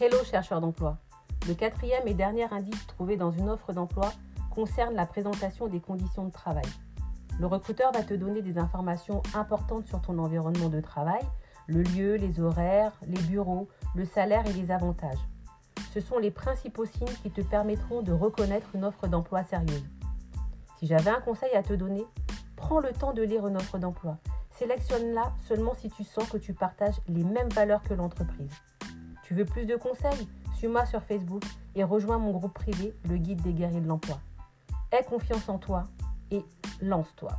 Hello chercheur d'emploi. Le quatrième et dernier indice trouvé dans une offre d'emploi concerne la présentation des conditions de travail. Le recruteur va te donner des informations importantes sur ton environnement de travail, le lieu, les horaires, les bureaux, le salaire et les avantages. Ce sont les principaux signes qui te permettront de reconnaître une offre d'emploi sérieuse. Si j'avais un conseil à te donner, prends le temps de lire une offre d'emploi. Sélectionne-la seulement si tu sens que tu partages les mêmes valeurs que l'entreprise. Tu veux plus de conseils? Suis-moi sur Facebook et rejoins mon groupe privé, le guide des guerriers de l'emploi. Aie confiance en toi et lance-toi.